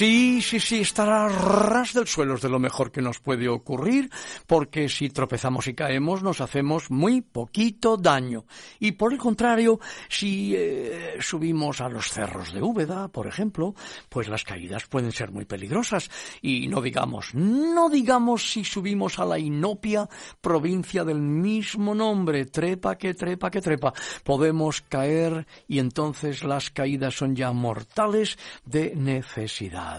Sí, sí, sí, estar a ras del suelo es de lo mejor que nos puede ocurrir, porque si tropezamos y caemos nos hacemos muy poquito daño. Y por el contrario, si eh, subimos a los cerros de Úbeda, por ejemplo, pues las caídas pueden ser muy peligrosas. Y no digamos, no digamos si subimos a la inopia provincia del mismo nombre, trepa que trepa que trepa, podemos caer y entonces las caídas son ya mortales de necesidad.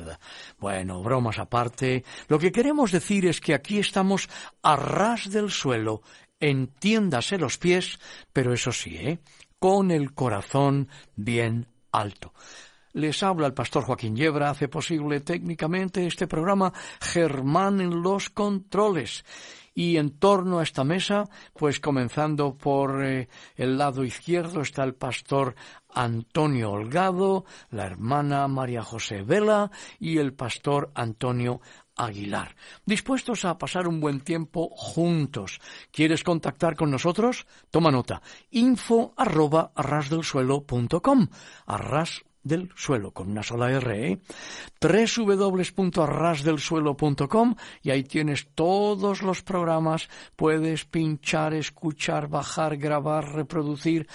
Bueno, bromas aparte, lo que queremos decir es que aquí estamos a ras del suelo, entiéndase los pies, pero eso sí, ¿eh? con el corazón bien alto. Les habla el pastor Joaquín Yebra, hace posible técnicamente este programa Germán en los controles. Y en torno a esta mesa, pues comenzando por eh, el lado izquierdo está el pastor Antonio Holgado, la hermana María José Vela y el pastor Antonio Aguilar, dispuestos a pasar un buen tiempo juntos. ¿Quieres contactar con nosotros? Toma nota. info arroba arrasdelsuelo.com arras del suelo, con una sola R, ¿eh? www.arrasdelsuelo.com y ahí tienes todos los programas, puedes pinchar, escuchar, bajar, grabar, reproducir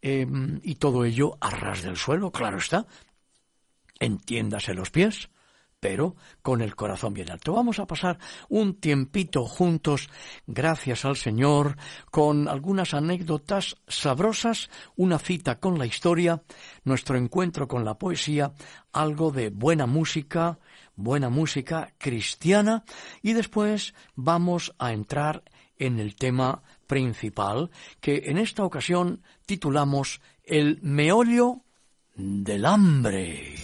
em, y todo ello a ras del suelo, claro está. Entiéndase los pies pero con el corazón bien alto. Vamos a pasar un tiempito juntos, gracias al Señor, con algunas anécdotas sabrosas, una cita con la historia, nuestro encuentro con la poesía, algo de buena música, buena música cristiana, y después vamos a entrar en el tema principal, que en esta ocasión titulamos El meolio del hambre.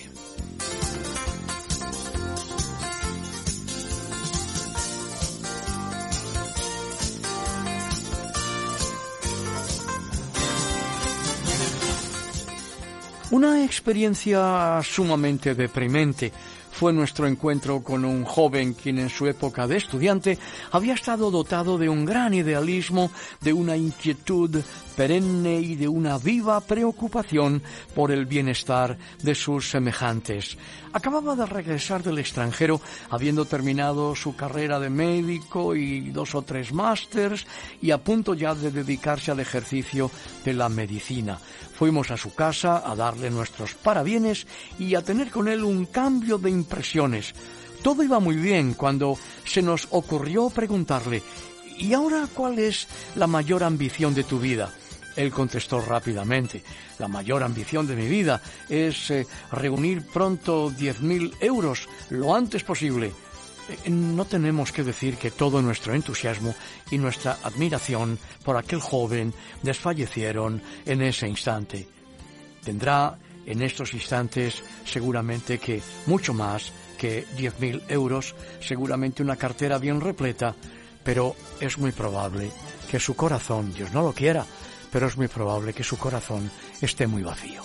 Una experiencia sumamente deprimente fue nuestro encuentro con un joven quien en su época de estudiante había estado dotado de un gran idealismo, de una inquietud perenne y de una viva preocupación por el bienestar de sus semejantes. Acababa de regresar del extranjero, habiendo terminado su carrera de médico y dos o tres másters, y a punto ya de dedicarse al ejercicio de la medicina. Fuimos a su casa a darle nuestros parabienes y a tener con él un cambio de impresiones. Todo iba muy bien cuando se nos ocurrió preguntarle ¿Y ahora cuál es la mayor ambición de tu vida? Él contestó rápidamente, la mayor ambición de mi vida es eh, reunir pronto diez mil euros lo antes posible. Eh, no tenemos que decir que todo nuestro entusiasmo y nuestra admiración por aquel joven desfallecieron en ese instante. Tendrá en estos instantes seguramente que mucho más que diez mil euros, seguramente una cartera bien repleta, pero es muy probable que su corazón, Dios no lo quiera, pero es muy probable que su corazón esté muy vacío.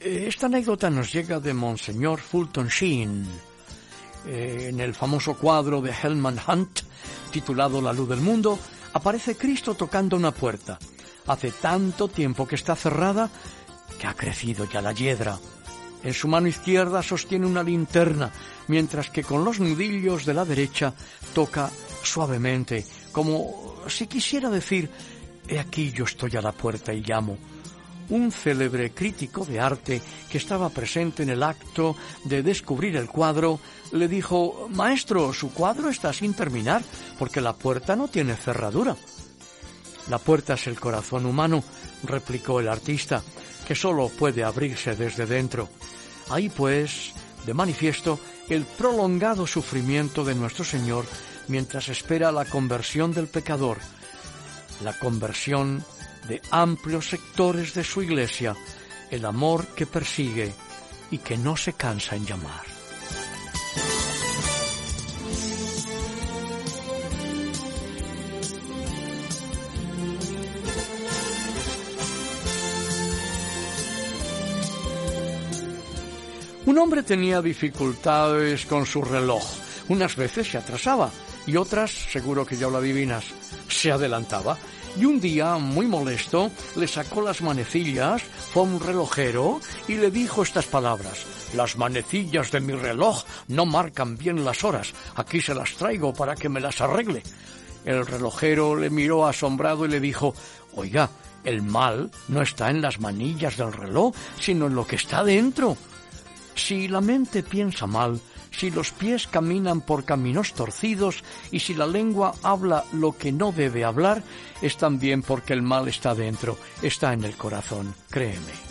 Esta anécdota nos llega de Monseñor Fulton Sheen, eh, en el famoso cuadro de Hellman Hunt, titulado La luz del mundo, aparece Cristo tocando una puerta. Hace tanto tiempo que está cerrada que ha crecido ya la hiedra. En su mano izquierda sostiene una linterna, mientras que con los nudillos de la derecha toca suavemente, como si quisiera decir, he aquí yo estoy a la puerta y llamo. Un célebre crítico de arte que estaba presente en el acto de descubrir el cuadro le dijo, Maestro, su cuadro está sin terminar, porque la puerta no tiene cerradura. La puerta es el corazón humano, replicó el artista, que sólo puede abrirse desde dentro. Ahí pues, de manifiesto, el prolongado sufrimiento de nuestro Señor mientras espera la conversión del pecador, la conversión de amplios sectores de su iglesia, el amor que persigue y que no se cansa en llamar. Un hombre tenía dificultades con su reloj. Unas veces se atrasaba y otras, seguro que ya lo adivinas, se adelantaba. Y un día, muy molesto, le sacó las manecillas, fue un relojero y le dijo estas palabras. Las manecillas de mi reloj no marcan bien las horas. Aquí se las traigo para que me las arregle. El relojero le miró asombrado y le dijo, Oiga, el mal no está en las manillas del reloj, sino en lo que está dentro. Si la mente piensa mal, si los pies caminan por caminos torcidos y si la lengua habla lo que no debe hablar, es también porque el mal está dentro, está en el corazón, créeme.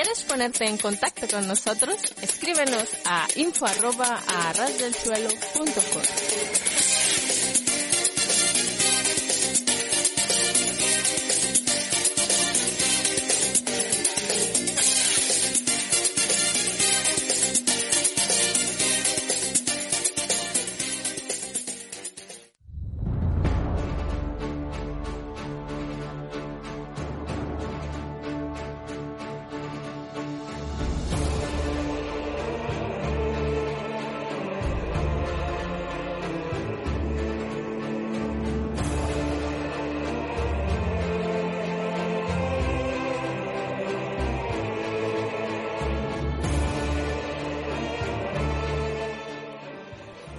Quieres ponerte en contacto con nosotros, escríbenos a info arroba a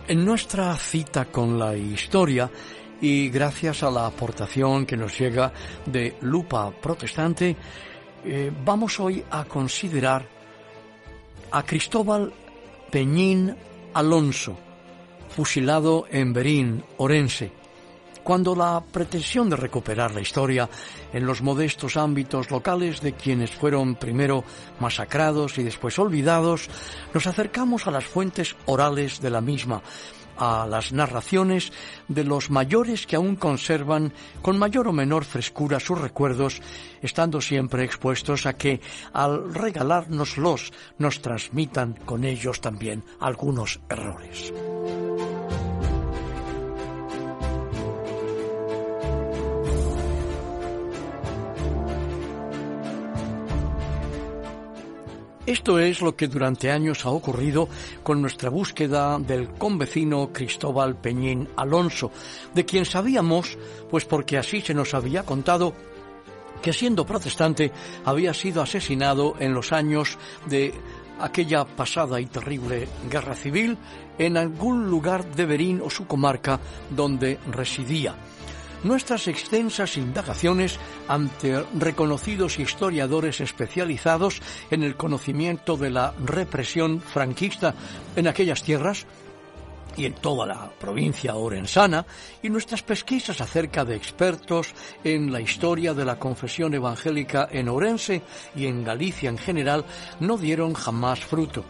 En nuestra cita con la historia, y gracias a la aportación que nos llega de Lupa Protestante, eh, vamos hoy a considerar a Cristóbal Peñín Alonso, fusilado en Berín, Orense, cuando la pretensión de recuperar la historia en los modestos ámbitos locales de quienes fueron primero masacrados y después olvidados, nos acercamos a las fuentes orales de la misma, a las narraciones de los mayores que aún conservan con mayor o menor frescura sus recuerdos, estando siempre expuestos a que, al regalárnoslos, nos transmitan con ellos también algunos errores. Esto es lo que durante años ha ocurrido con nuestra búsqueda del convecino Cristóbal Peñín Alonso, de quien sabíamos, pues porque así se nos había contado, que siendo protestante había sido asesinado en los años de aquella pasada y terrible guerra civil en algún lugar de Berín o su comarca donde residía nuestras extensas indagaciones ante reconocidos historiadores especializados en el conocimiento de la represión franquista en aquellas tierras y en toda la provincia orensana, y nuestras pesquisas acerca de expertos en la historia de la confesión evangélica en Orense y en Galicia en general no dieron jamás fruto.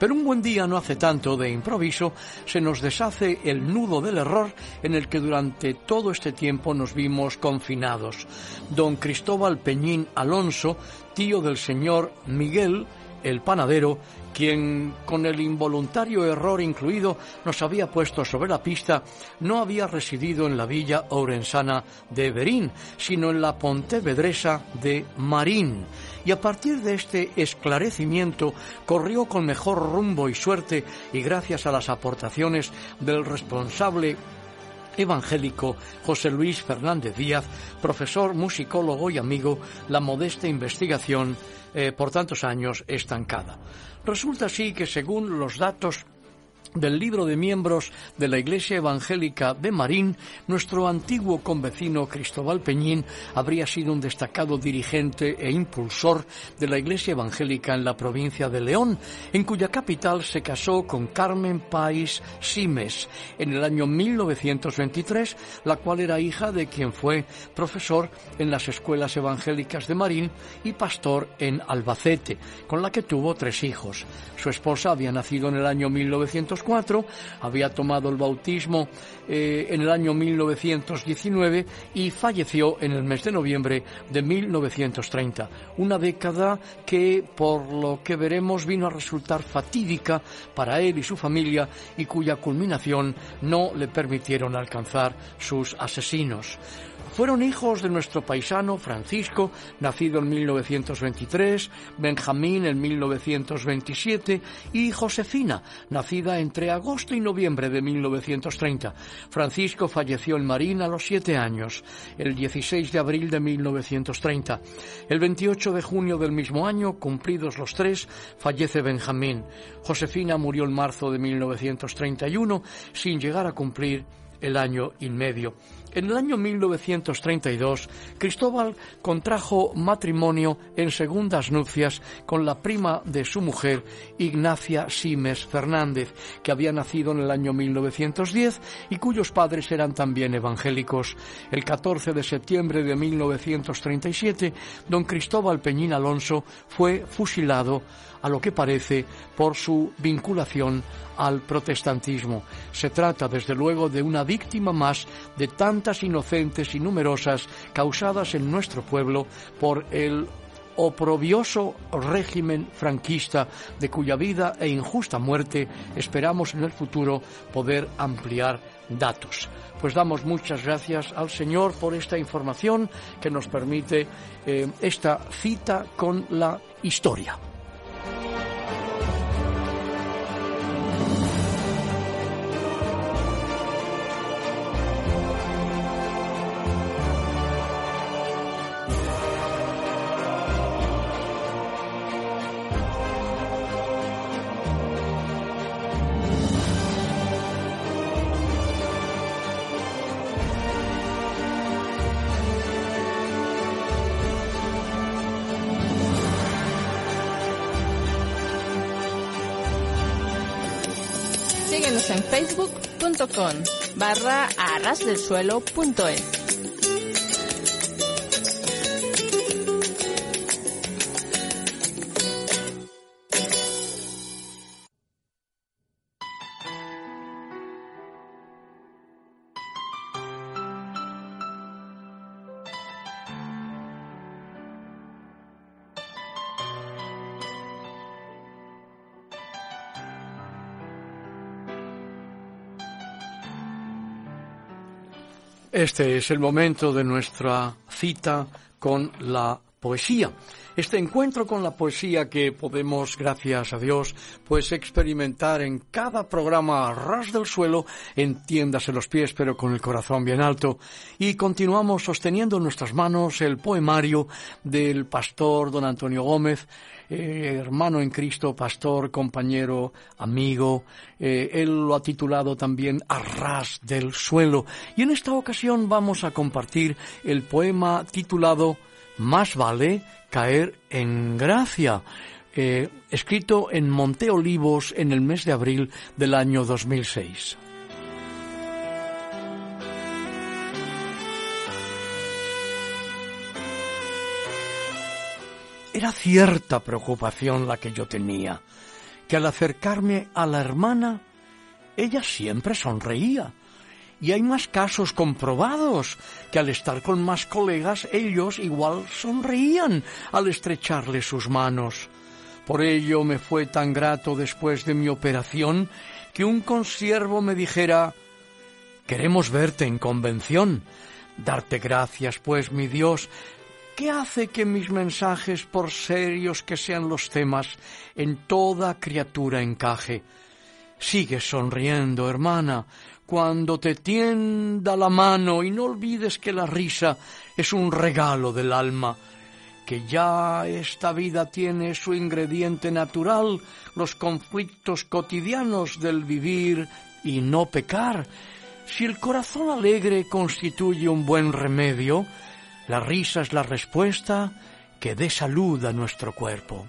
Pero un buen día, no hace tanto, de improviso, se nos deshace el nudo del error en el que durante todo este tiempo nos vimos confinados. Don Cristóbal Peñín Alonso, tío del señor Miguel, el panadero, quien con el involuntario error incluido nos había puesto sobre la pista, no había residido en la villa orensana de Berín, sino en la pontevedresa de Marín. Y a partir de este esclarecimiento corrió con mejor rumbo y suerte y gracias a las aportaciones del responsable evangélico José Luis Fernández Díaz, profesor, musicólogo y amigo, la modesta investigación eh, por tantos años estancada. Resulta así que según los datos del libro de miembros de la Iglesia Evangélica de Marín, nuestro antiguo convecino Cristóbal Peñín habría sido un destacado dirigente e impulsor de la Iglesia Evangélica en la provincia de León, en cuya capital se casó con Carmen País Simes en el año 1923, la cual era hija de quien fue profesor en las escuelas evangélicas de Marín y pastor en Albacete, con la que tuvo tres hijos. Su esposa había nacido en el año 1900 había tomado el bautismo eh, en el año 1919 y falleció en el mes de noviembre de 1930. Una década que, por lo que veremos, vino a resultar fatídica para él y su familia y cuya culminación no le permitieron alcanzar sus asesinos. Fueron hijos de nuestro paisano Francisco, nacido en 1923, Benjamín en 1927 y Josefina, nacida entre agosto y noviembre de 1930. Francisco falleció en Marín a los siete años, el 16 de abril de 1930. El 28 de junio del mismo año, cumplidos los tres, fallece Benjamín. Josefina murió en marzo de 1931 sin llegar a cumplir el año y medio. En el año 1932, Cristóbal contrajo matrimonio en segundas nupcias con la prima de su mujer, Ignacia Simes Fernández, que había nacido en el año 1910 y cuyos padres eran también evangélicos. El 14 de septiembre de 1937, don Cristóbal Peñín Alonso fue fusilado a lo que parece por su vinculación al protestantismo. Se trata, desde luego, de una víctima más de tantas inocentes y numerosas causadas en nuestro pueblo por el oprobioso régimen franquista de cuya vida e injusta muerte esperamos en el futuro poder ampliar datos. Pues damos muchas gracias al Señor por esta información que nos permite eh, esta cita con la historia. En facebook.com barra arrasdelsuelo.es. Este es el momento de nuestra cita con la poesía. Este encuentro con la poesía que podemos, gracias a Dios, pues experimentar en cada programa a ras del suelo, entiéndase los pies pero con el corazón bien alto. Y continuamos sosteniendo en nuestras manos el poemario del pastor don Antonio Gómez, eh, hermano en Cristo, pastor, compañero, amigo. Eh, él lo ha titulado también Arras del suelo. Y en esta ocasión vamos a compartir el poema titulado Más vale caer en gracia. Eh, escrito en Monte Olivos en el mes de abril del año 2006. Era cierta preocupación la que yo tenía, que al acercarme a la hermana, ella siempre sonreía. Y hay más casos comprobados que al estar con más colegas ellos igual sonreían al estrecharle sus manos. Por ello me fue tan grato después de mi operación que un consiervo me dijera Queremos verte en convención. Darte gracias, pues, mi Dios, ¿qué hace que mis mensajes, por serios que sean los temas, en toda criatura encaje? Sigue sonriendo, hermana, cuando te tienda la mano y no olvides que la risa es un regalo del alma, que ya esta vida tiene su ingrediente natural, los conflictos cotidianos del vivir y no pecar. Si el corazón alegre constituye un buen remedio, la risa es la respuesta que dé salud a nuestro cuerpo.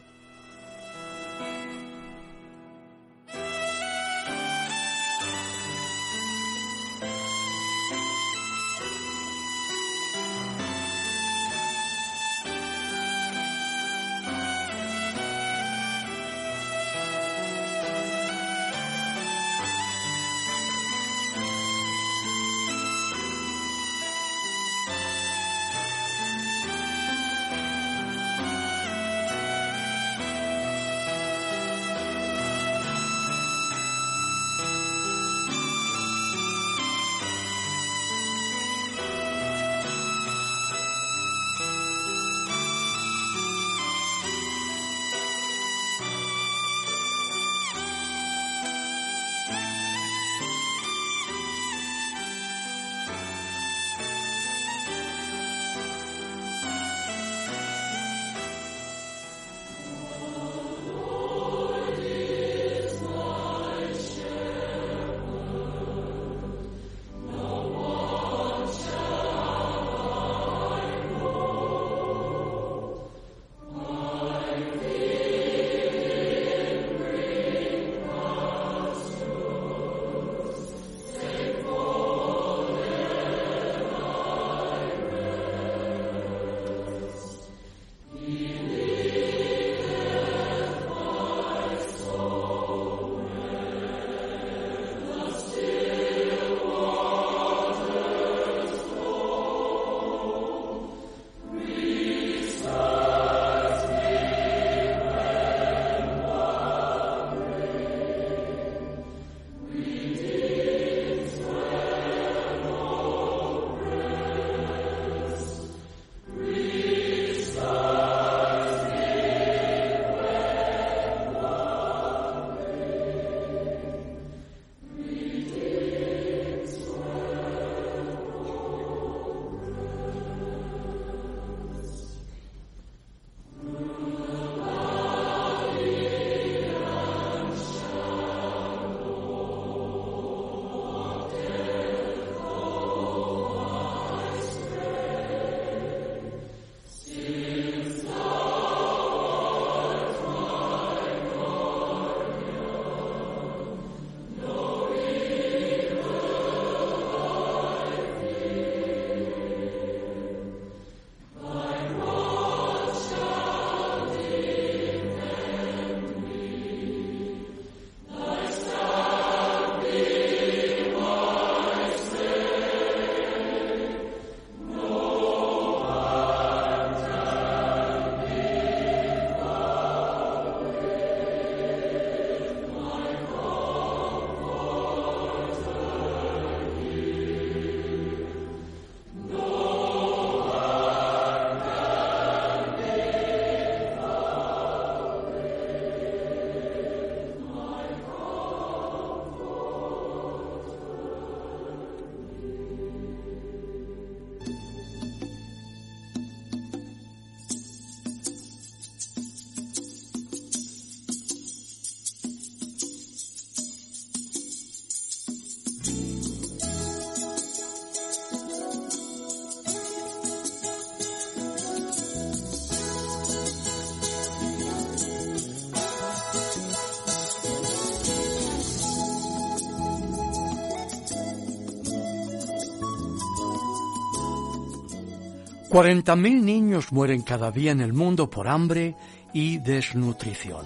Mil niños mueren cada día en el mundo por hambre y desnutrición,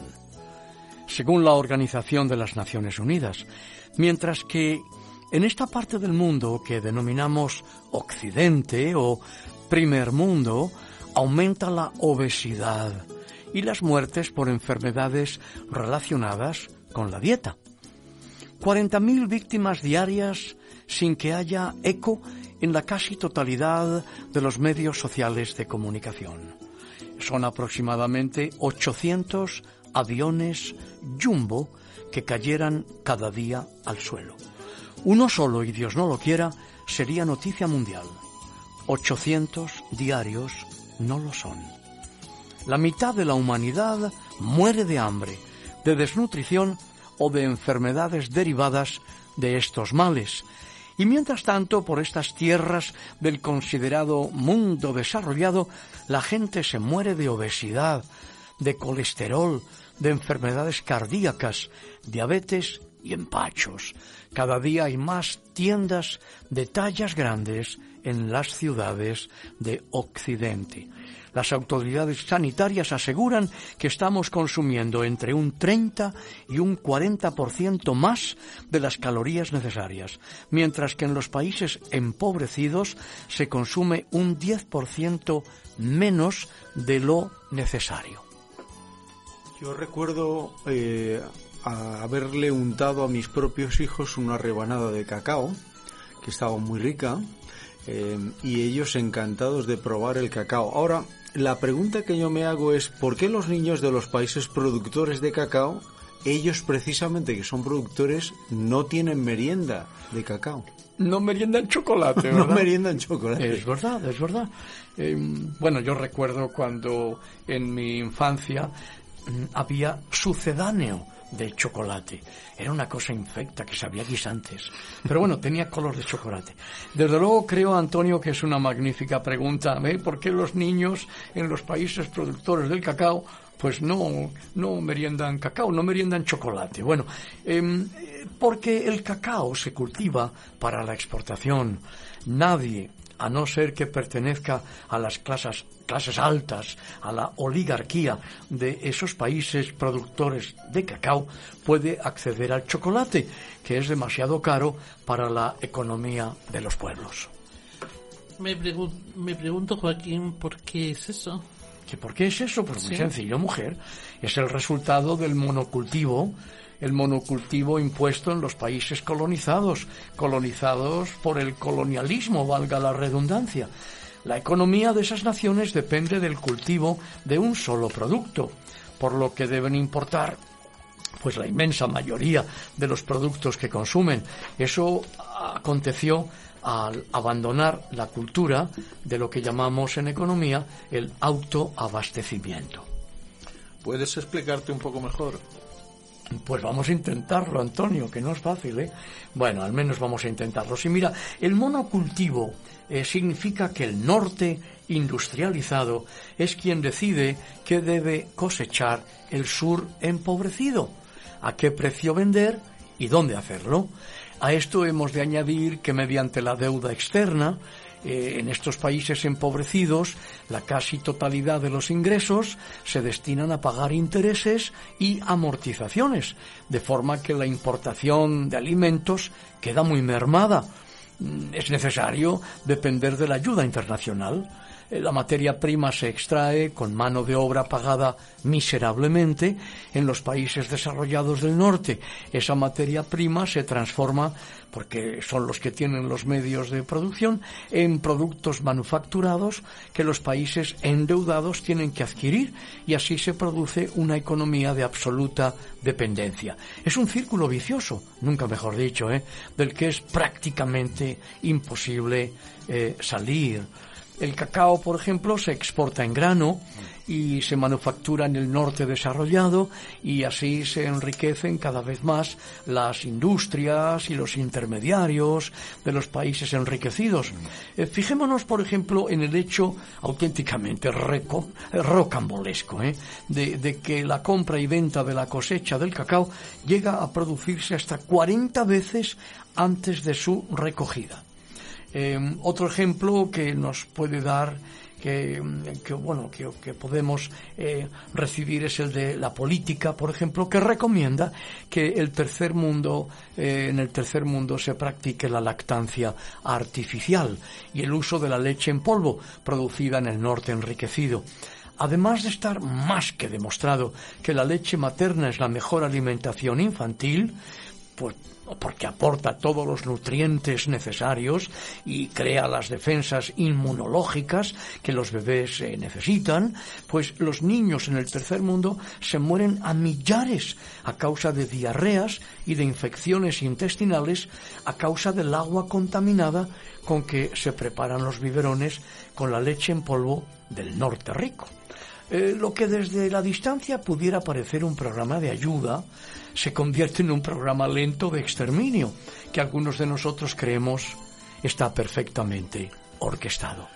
según la Organización de las Naciones Unidas, mientras que en esta parte del mundo que denominamos Occidente o Primer Mundo, aumenta la obesidad y las muertes por enfermedades relacionadas con la dieta. 40.000 víctimas diarias sin que haya eco en la casi totalidad de los medios sociales de comunicación. Son aproximadamente 800 aviones jumbo que cayeran cada día al suelo. Uno solo, y Dios no lo quiera, sería noticia mundial. 800 diarios no lo son. La mitad de la humanidad muere de hambre, de desnutrición o de enfermedades derivadas de estos males. Y mientras tanto, por estas tierras del considerado mundo desarrollado, la gente se muere de obesidad, de colesterol, de enfermedades cardíacas, diabetes y empachos. Cada día hay más tiendas de tallas grandes en las ciudades de Occidente. Las autoridades sanitarias aseguran que estamos consumiendo entre un 30 y un 40% más de las calorías necesarias, mientras que en los países empobrecidos se consume un 10% menos de lo necesario. Yo recuerdo eh, haberle untado a mis propios hijos una rebanada de cacao, que estaba muy rica, eh, y ellos encantados de probar el cacao. Ahora, la pregunta que yo me hago es, ¿por qué los niños de los países productores de cacao, ellos precisamente que son productores, no tienen merienda de cacao? No meriendan chocolate, ¿verdad? no meriendan chocolate. Es verdad, es verdad. Em, bueno, yo recuerdo cuando en mi infancia mm, había sucedáneo de chocolate. Era una cosa infecta que sabía guisantes. Pero bueno, tenía color de chocolate. Desde luego creo, Antonio, que es una magnífica pregunta. ¿eh? ¿Por qué los niños en los países productores del cacao pues no, no meriendan cacao, no meriendan chocolate. Bueno, em, porque el cacao se cultiva para la exportación. Nadie a no ser que pertenezca a las clases, clases altas, a la oligarquía de esos países productores de cacao, puede acceder al chocolate, que es demasiado caro para la economía de los pueblos. Me, me pregunto, Joaquín, ¿por qué es eso? ¿Que ¿Por qué es eso? Pues muy sencillo, mujer. Es el resultado del monocultivo el monocultivo impuesto en los países colonizados, colonizados por el colonialismo, valga la redundancia. La economía de esas naciones depende del cultivo de un solo producto, por lo que deben importar pues la inmensa mayoría de los productos que consumen. Eso aconteció al abandonar la cultura de lo que llamamos en economía el autoabastecimiento. ¿Puedes explicarte un poco mejor? Pues vamos a intentarlo, Antonio, que no es fácil, ¿eh? Bueno, al menos vamos a intentarlo. Si mira, el monocultivo eh, significa que el norte industrializado es quien decide qué debe cosechar el sur empobrecido, a qué precio vender y dónde hacerlo. A esto hemos de añadir que mediante la deuda externa, eh, en estos países empobrecidos, la casi totalidad de los ingresos se destinan a pagar intereses y amortizaciones, de forma que la importación de alimentos queda muy mermada. Mm, es necesario depender de la ayuda internacional. Eh, la materia prima se extrae con mano de obra pagada miserablemente en los países desarrollados del norte. Esa materia prima se transforma, porque son los que tienen los medios de producción, en productos manufacturados que los países endeudados tienen que adquirir y así se produce una economía de absoluta dependencia. Es un círculo vicioso, nunca mejor dicho, ¿eh? del que es prácticamente imposible eh, salir. El cacao, por ejemplo, se exporta en grano y se manufactura en el norte desarrollado y así se enriquecen cada vez más las industrias y los intermediarios de los países enriquecidos. Eh, fijémonos, por ejemplo, en el hecho auténticamente rocambolesco ¿eh? de, de que la compra y venta de la cosecha del cacao llega a producirse hasta 40 veces antes de su recogida. Em, otro ejemplo que nos puede dar que, bueno que, podemos eh, recibir es el de la política, por ejemplo, que recomienda que el tercer mundo eh, en el tercer mundo se practique la lactancia artificial y el uso de la leche en polvo producida en el norte enriquecido. además de estar más que demostrado que la leche materna es la mejor alimentación infantil, pues porque aporta todos los nutrientes necesarios y crea las defensas inmunológicas que los bebés eh, necesitan, pues los niños en el tercer mundo se mueren a millares a causa de diarreas y de infecciones intestinales a causa del agua contaminada con que se preparan los biberones con la leche en polvo del norte rico. Eh, lo que desde la distancia pudiera parecer un programa de ayuda, se convierte en un programa lento de exterminio, que algunos de nosotros creemos está perfectamente orquestado.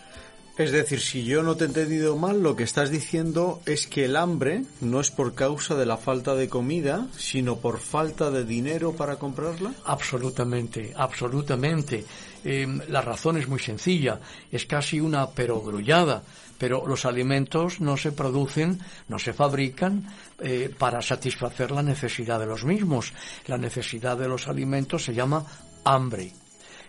Es decir, si yo no te he entendido mal, lo que estás diciendo es que el hambre no es por causa de la falta de comida, sino por falta de dinero para comprarla. Absolutamente, absolutamente. Em, la razón es muy sencilla, es casi una perogrullada pero los alimentos no se producen, no se fabrican eh, para satisfacer la necesidad de los mismos. La necesidad de los alimentos se llama hambre,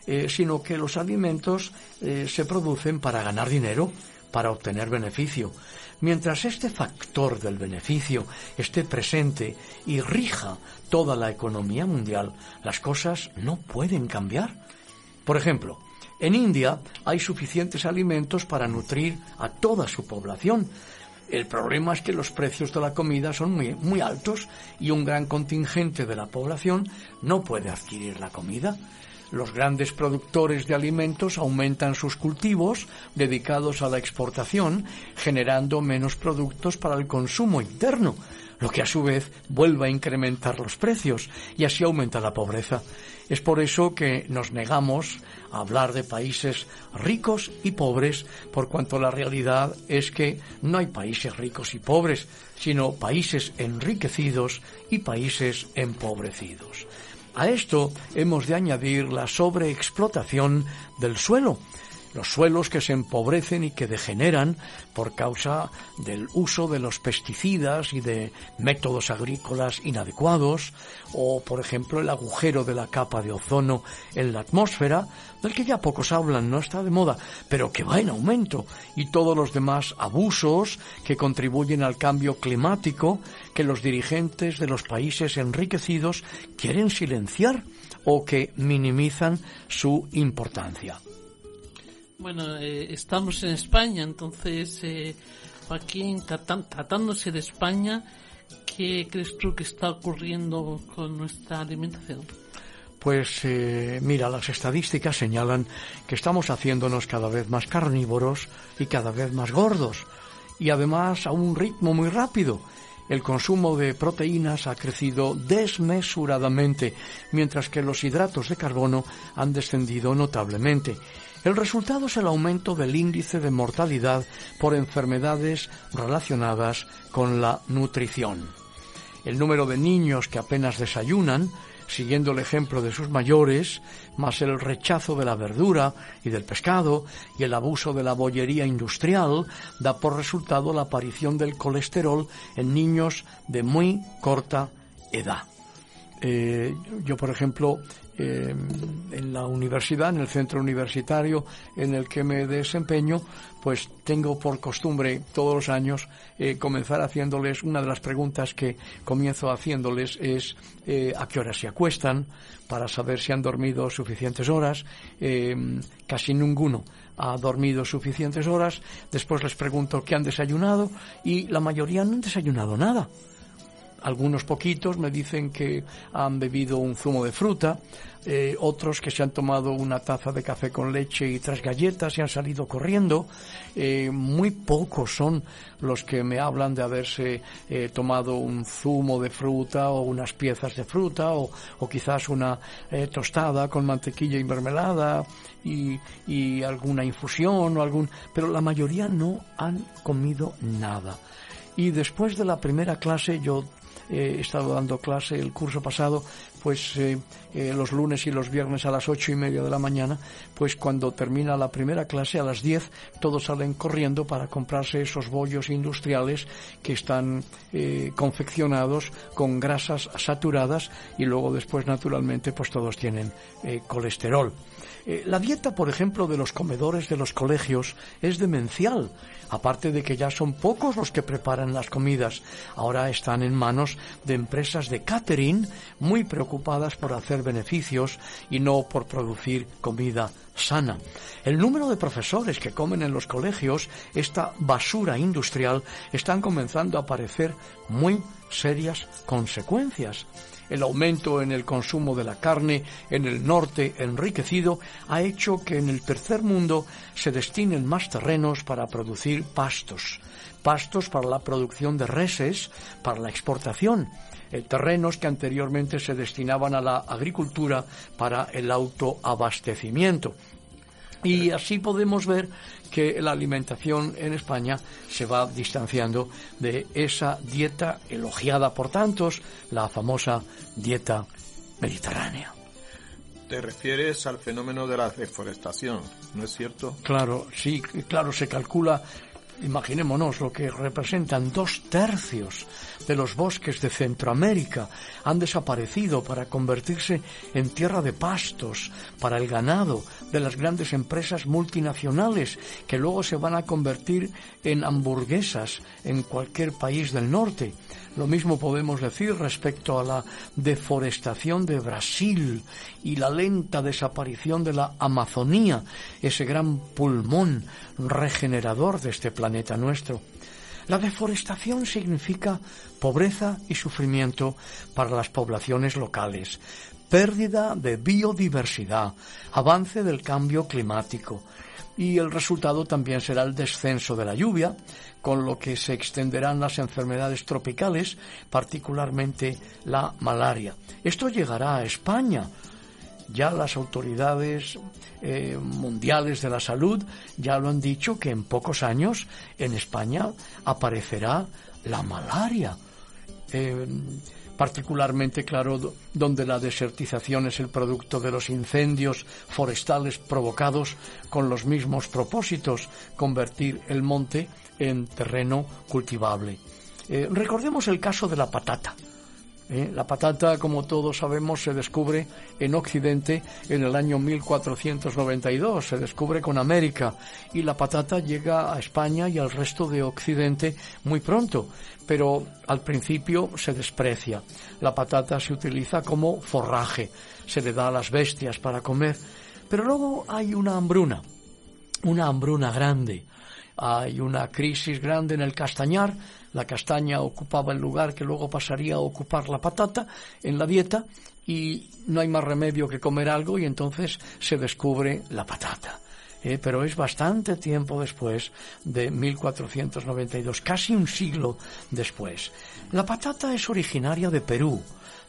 eh, sino que los alimentos eh, se producen para ganar dinero, para obtener beneficio. Mientras este factor del beneficio esté presente y rija toda la economía mundial, las cosas no pueden cambiar. Por ejemplo, en India hay suficientes alimentos para nutrir a toda su población. El problema es que los precios de la comida son muy, muy altos y un gran contingente de la población no puede adquirir la comida. Los grandes productores de alimentos aumentan sus cultivos dedicados a la exportación, generando menos productos para el consumo interno, lo que a su vez vuelve a incrementar los precios y así aumenta la pobreza. Es por eso que nos negamos a hablar de países ricos y pobres, por cuanto la realidad es que no hay países ricos y pobres, sino países enriquecidos y países empobrecidos. A esto hemos de añadir la sobreexplotación del suelo, los suelos que se empobrecen y que degeneran por causa del uso de los pesticidas y de métodos agrícolas inadecuados, o por ejemplo el agujero de la capa de ozono en la atmósfera, del que ya pocos hablan, no está de moda, pero que va en aumento, y todos los demás abusos que contribuyen al cambio climático que los dirigentes de los países enriquecidos quieren silenciar o que minimizan su importancia. Bueno, eh, estamos en España, entonces, eh, Joaquín, tratándose de España, ¿qué crees tú que está ocurriendo con nuestra alimentación? Pues eh, mira, las estadísticas señalan que estamos haciéndonos cada vez más carnívoros y cada vez más gordos, y además a un ritmo muy rápido. El consumo de proteínas ha crecido desmesuradamente, mientras que los hidratos de carbono han descendido notablemente. El resultado es el aumento del índice de mortalidad por enfermedades relacionadas con la nutrición. El número de niños que apenas desayunan, siguiendo el ejemplo de sus mayores, más el rechazo de la verdura y del pescado y el abuso de la bollería industrial, da por resultado la aparición del colesterol en niños de muy corta edad. Eh, yo, por ejemplo, eh, en la universidad, en el centro universitario en el que me desempeño, pues tengo por costumbre todos los años eh, comenzar haciéndoles, una de las preguntas que comienzo haciéndoles es a qué horas se acuestan, para saber si han dormido suficientes horas. casi ninguno ha dormido suficientes horas. Después les pregunto qué han desayunado y la mayoría no han desayunado nada algunos poquitos me dicen que han bebido un zumo de fruta, eh, otros que se han tomado una taza de café con leche y tres galletas y han salido corriendo. Eh, muy pocos son los que me hablan de haberse eh, tomado un zumo de fruta o unas piezas de fruta o, o quizás una tostada con mantequilla y mermelada y, y alguna infusión o algún... Pero la mayoría no han comido nada. Y después de la primera clase yo he estado dando clase el curso pasado pues eh, eh, los lunes y los viernes a las ocho y media de la mañana, pues cuando termina la primera clase a las diez, todos salen corriendo para comprarse esos bollos industriales que están eh, confeccionados con grasas saturadas y luego después naturalmente pues todos tienen colesterol. la dieta, por ejemplo, de los comedores de los colegios es demencial, aparte de que ya son pocos los que preparan las comidas. Ahora están en manos de empresas de catering muy preocupadas por hacer beneficios y no por producir comida sana. El número de profesores que comen en los colegios esta basura industrial están comenzando a aparecer muy serias consecuencias. El aumento en el consumo de la carne en el norte enriquecido ha hecho que en el tercer mundo se destinen más terrenos para producir pastos, pastos para la producción de reses, para la exportación, eh, terrenos que anteriormente se destinaban a la agricultura para el autoabastecimiento. Y así podemos ver que la alimentación en España se va distanciando de esa dieta elogiada por tantos, la famosa dieta mediterránea. Te refieres al fenómeno de la deforestación, ¿no es cierto? Claro, sí, claro, se calcula Imaginémonos lo que representan dos tercios de los bosques de Centroamérica han desaparecido para convertirse en tierra de pastos para el ganado de las grandes empresas multinacionales que luego se van a convertir en hamburguesas en cualquier país del norte. Lo mismo podemos decir respecto a la deforestación de Brasil y la lenta desaparición de la Amazonía, ese gran pulmón regenerador de este planeta nuestro. La deforestación significa pobreza y sufrimiento para las poblaciones locales, pérdida de biodiversidad, avance del cambio climático, y el resultado también será el descenso de la lluvia, con lo que se extenderán las enfermedades tropicales, particularmente la malaria. Esto llegará a España. Ya las autoridades eh, mundiales de la salud ya lo han dicho que en pocos años en España aparecerá la malaria. Eh, particularmente claro donde la desertización es el producto de los incendios forestales provocados con los mismos propósitos, convertir el monte en terreno cultivable. Eh, recordemos el caso de la patata. ¿Eh? La patata, como todos sabemos, se descubre en Occidente en el año 1492, se descubre con América y la patata llega a España y al resto de Occidente muy pronto, pero al principio se desprecia. La patata se utiliza como forraje, se le da a las bestias para comer, pero luego hay una hambruna, una hambruna grande. Hay una crisis grande en el castañar, la castaña ocupaba el lugar que luego pasaría a ocupar la patata en la dieta y no hay más remedio que comer algo y entonces se descubre la patata. Eh, pero es bastante tiempo después de 1492, casi un siglo después. La patata es originaria de Perú,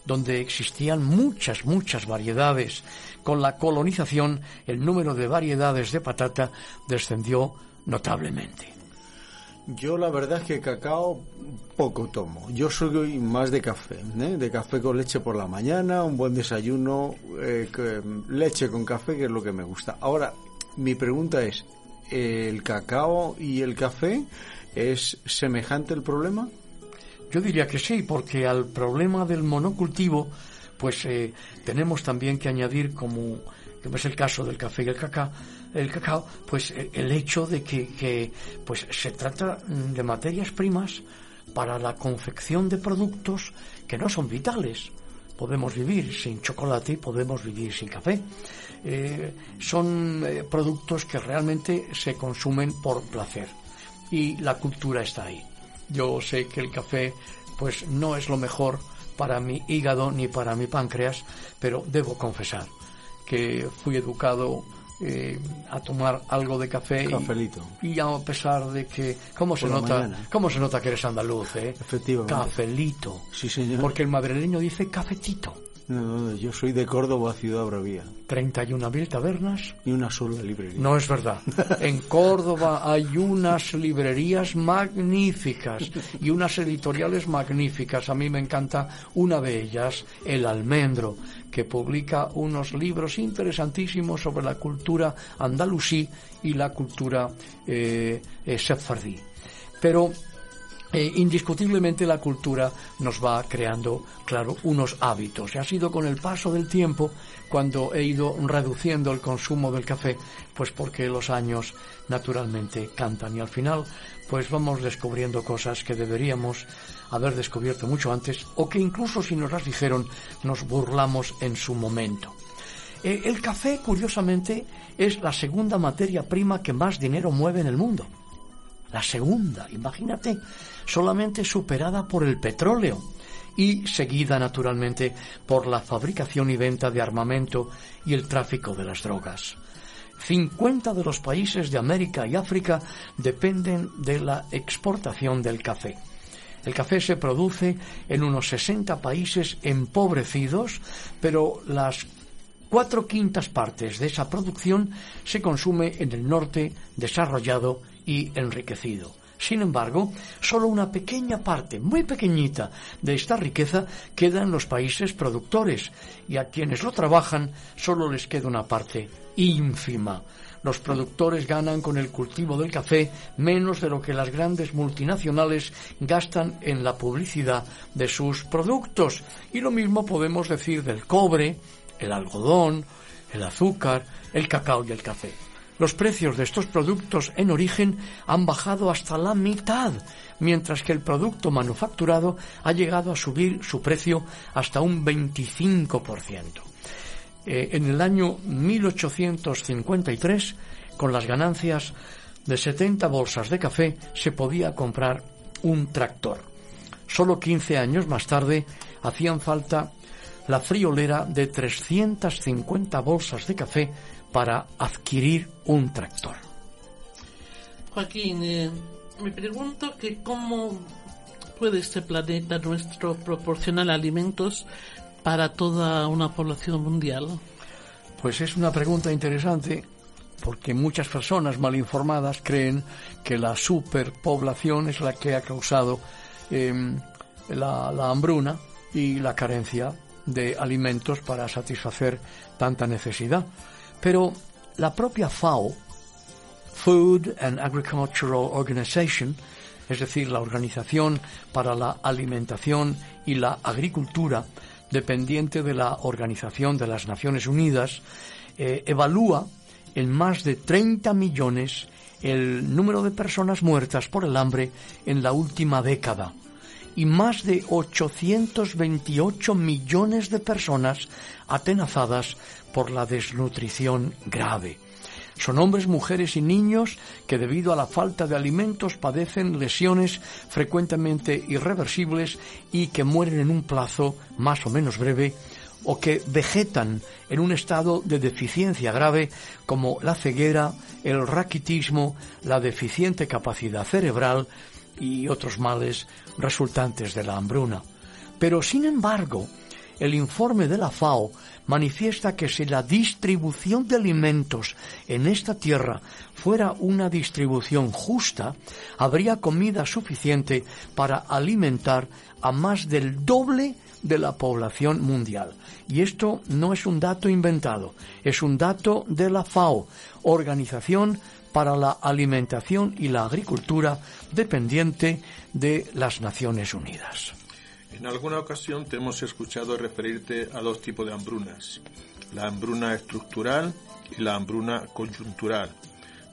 donde existían muchas, muchas variedades. Con la colonización, el número de variedades de patata descendió notablemente. Yo la verdad es que cacao poco tomo. Yo soy más de café, ¿eh? de café con leche por la mañana, un buen desayuno, eh, leche con café, que es lo que me gusta. Ahora, mi pregunta es, ¿el cacao y el café es semejante el problema? Yo diría que sí, porque al problema del monocultivo, pues eh, tenemos también que añadir como como es el caso del café y el cacao, el cacao, pues eh, el hecho de que, pues se trata de materias primas para la confección de productos que no son vitales. Podemos vivir sin chocolate podemos vivir sin café. Eh, son eh, productos que realmente se consumen por placer y la cultura está ahí. Yo sé que el café pues no es lo mejor para mi hígado ni para mi páncreas, pero debo confesar que fui educado eh, a tomar algo de café Y, a pesar de que cómo se nota cómo se nota que eres andaluz eh efectivamente cafelito sí señor porque el madrileño dice cafetito No, no, yo soy de Córdoba, ciudad bravía. 31.000 tabernas. Y una sola librería. No es verdad. En Córdoba hay unas librerías magníficas y unas editoriales magníficas. A mí me encanta una de ellas, El Almendro, que publica unos libros interesantísimos sobre la cultura andalusí y la cultura eh, eh sefardí. Pero eh, indiscutiblemente la cultura nos va creando, claro, unos hábitos. Y ha sido con el paso del tiempo cuando he ido reduciendo el consumo del café, pues porque los años naturalmente cantan y al final pues vamos descubriendo cosas que deberíamos haber descubierto mucho antes o que incluso si nos las dijeron nos burlamos en su momento. Eh, el café, curiosamente, es la segunda materia prima que más dinero mueve en el mundo. La segunda, imagínate, solamente superada por el petróleo y seguida naturalmente por la fabricación y venta de armamento y el tráfico de las drogas. 50 de los países de América y África dependen de la exportación del café. El café se produce en unos 60 países empobrecidos, pero las cuatro quintas partes de esa producción se consume en el norte desarrollado y enriquecido. Sin embargo, solo una pequeña parte, muy pequeñita, de esta riqueza queda en los países productores y a quienes lo trabajan solo les queda una parte ínfima. Los productores ganan con el cultivo del café menos de lo que las grandes multinacionales gastan en la publicidad de sus productos. Y lo mismo podemos decir del cobre, el algodón, el azúcar, el cacao y el café. Los precios de estos productos en origen han bajado hasta la mitad, mientras que el producto manufacturado ha llegado a subir su precio hasta un 25%. Eh, en el año 1853, con las ganancias de 70 bolsas de café, se podía comprar un tractor. Solo 15 años más tarde hacían falta la friolera de 350 bolsas de café para adquirir un tractor. Joaquín, eh, me pregunto que cómo puede este planeta nuestro proporcionar alimentos para toda una población mundial. Pues es una pregunta interesante porque muchas personas mal informadas creen que la superpoblación es la que ha causado em, la, la hambruna y la carencia de alimentos para satisfacer tanta necesidad. Pero la propia FAO, Food and Agricultural Organization, es decir, la Organización para la Alimentación y la Agricultura, dependiente de la Organización de las Naciones Unidas, eh, evalúa en más de 30 millones el número de personas muertas por el hambre en la última década y más de 828 millones de personas atenazadas por la desnutrición grave. Son hombres, mujeres y niños que debido a la falta de alimentos padecen lesiones frecuentemente irreversibles y que mueren en un plazo más o menos breve o que vegetan en un estado de deficiencia grave como la ceguera, el raquitismo, la deficiente capacidad cerebral y otros males resultantes de la hambruna. Pero, sin embargo, el informe de la FAO manifiesta que si la distribución de alimentos en esta tierra fuera una distribución justa, habría comida suficiente para alimentar a más del doble de la población mundial. Y esto no es un dato inventado, es un dato de la FAO, Organización para la Alimentación y la Agricultura dependiente de las Naciones Unidas. En alguna ocasión te hemos escuchado referirte a dos tipos de hambrunas, la hambruna estructural y la hambruna coyuntural.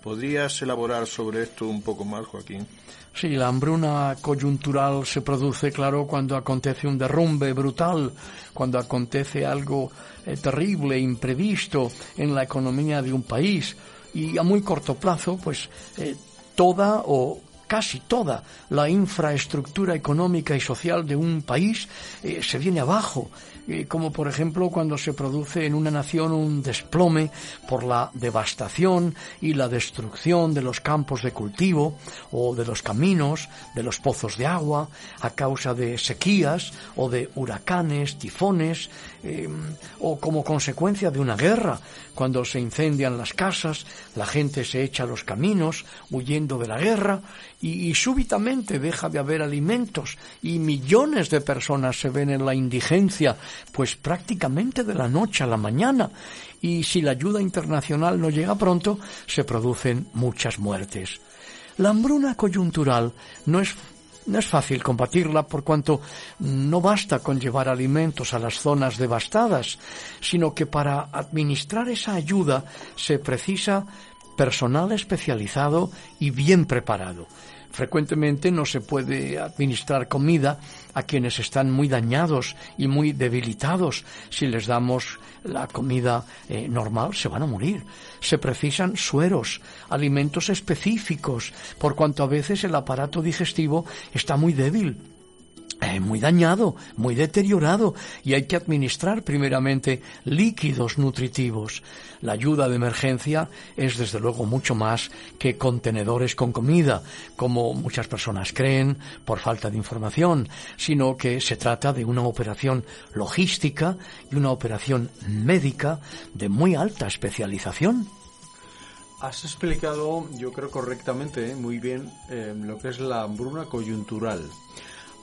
¿Podrías elaborar sobre esto un poco más, Joaquín? Sí, la hambruna coyuntural se produce, claro, cuando acontece un derrumbe brutal, cuando acontece algo eh, terrible, imprevisto en la economía de un país y a muy corto plazo, pues eh, toda o casi toda la infraestructura económica y social de un país eh, se viene abajo como por ejemplo cuando se produce en una nación un desplome por la devastación y la destrucción de los campos de cultivo o de los caminos, de los pozos de agua, a causa de sequías o de huracanes, tifones, em, o como consecuencia de una guerra, cuando se incendian las casas, la gente se echa a los caminos huyendo de la guerra y súbitamente deja de haber alimentos y millones de personas se ven en la indigencia pues prácticamente de la noche a la mañana. Y si la ayuda internacional no llega pronto, se producen muchas muertes. La hambruna coyuntural no es no es fácil combatirla por cuanto no basta con llevar alimentos a las zonas devastadas, sino que para administrar esa ayuda se precisa personal especializado y bien preparado. Frecuentemente no se puede administrar comida a quienes están muy dañados y muy debilitados. Si les damos la comida eh, normal, se van a morir. Se precisan sueros, alimentos específicos, por cuanto a veces el aparato digestivo está muy débil eh, muy dañado, muy deteriorado y hay que administrar primeramente líquidos nutritivos. La ayuda de emergencia es desde luego mucho más que contenedores con comida, como muchas personas creen por falta de información, sino que se trata de una operación logística y una operación médica de muy alta especialización. Has explicado, yo creo correctamente, muy bien, eh, lo que es la hambruna coyuntural.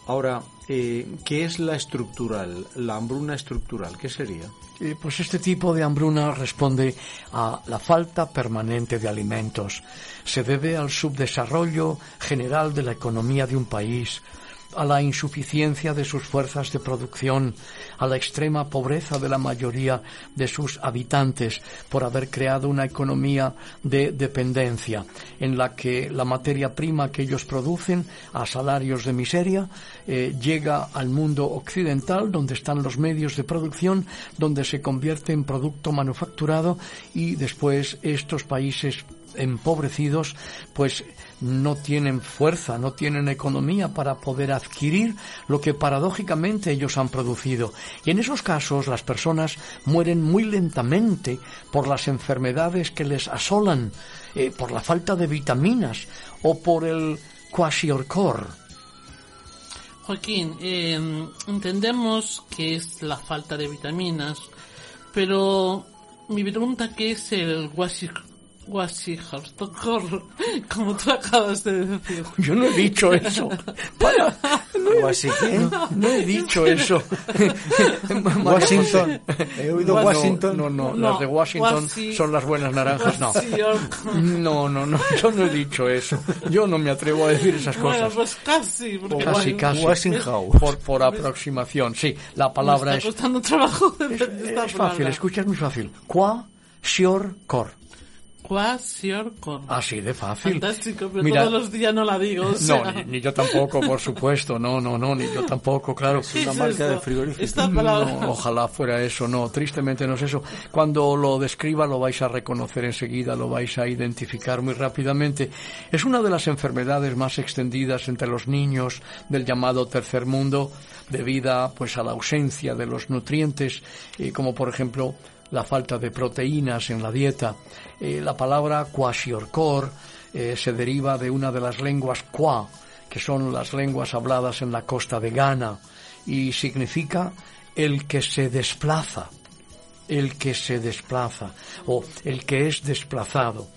Ahora, eh, ¿qué es la estructural, la hambruna estructural? ¿Qué sería? Eh, pues este tipo de hambruna responde a la falta permanente de alimentos. Se debe al subdesarrollo general de la economía de un país, a la insuficiencia de sus fuerzas de producción, a la extrema pobreza de la mayoría de sus habitantes por haber creado una economía de dependencia en la que la materia prima que ellos producen a salarios de miseria eh, llega al mundo occidental donde están los medios de producción, donde se convierte en producto manufacturado y después estos países empobrecidos pues no tienen fuerza, no tienen economía para poder adquirir lo que paradójicamente ellos han producido. Y en esos casos las personas mueren muy lentamente por las enfermedades que les asolan, eh, por la falta de vitaminas o por el quasiorcor. Joaquín, eh, entendemos que es la falta de vitaminas, pero mi pregunta ¿qué es el quasiorcor? como tú acabas de decir. Yo no he dicho eso. Para. No, no he dicho eso. Washington. He oído Washington. No, no, las de Washington son las buenas naranjas. No. No, no, no. Yo no he dicho eso. Yo no me atrevo a decir esas cosas. Bueno, pues casi. Casi, casi. Washington. Por, por aproximación. Sí, la palabra me está costando trabajo. Es, es fácil, escucha, es muy fácil. Qua, sior, cor. Así de fácil. Fantástico, pero todos los días no la digo. No, ni, yo tampoco, por supuesto. No, no, no, ni yo tampoco, claro. Es una marca de frigorífico. No, ojalá fuera eso, no, tristemente no es eso. Cuando lo describa lo vais a reconocer enseguida, lo vais a identificar muy rápidamente. Es una de las enfermedades más extendidas entre los niños del llamado tercer mundo, debido pues a la ausencia de los nutrientes, eh, como por ejemplo la falta de proteínas en la dieta. Eh, la palabra quasiorcor eh, se deriva de una de las lenguas qua, que son las lenguas habladas en la costa de Ghana, y significa el que se desplaza, el que se desplaza, o el que es desplazado.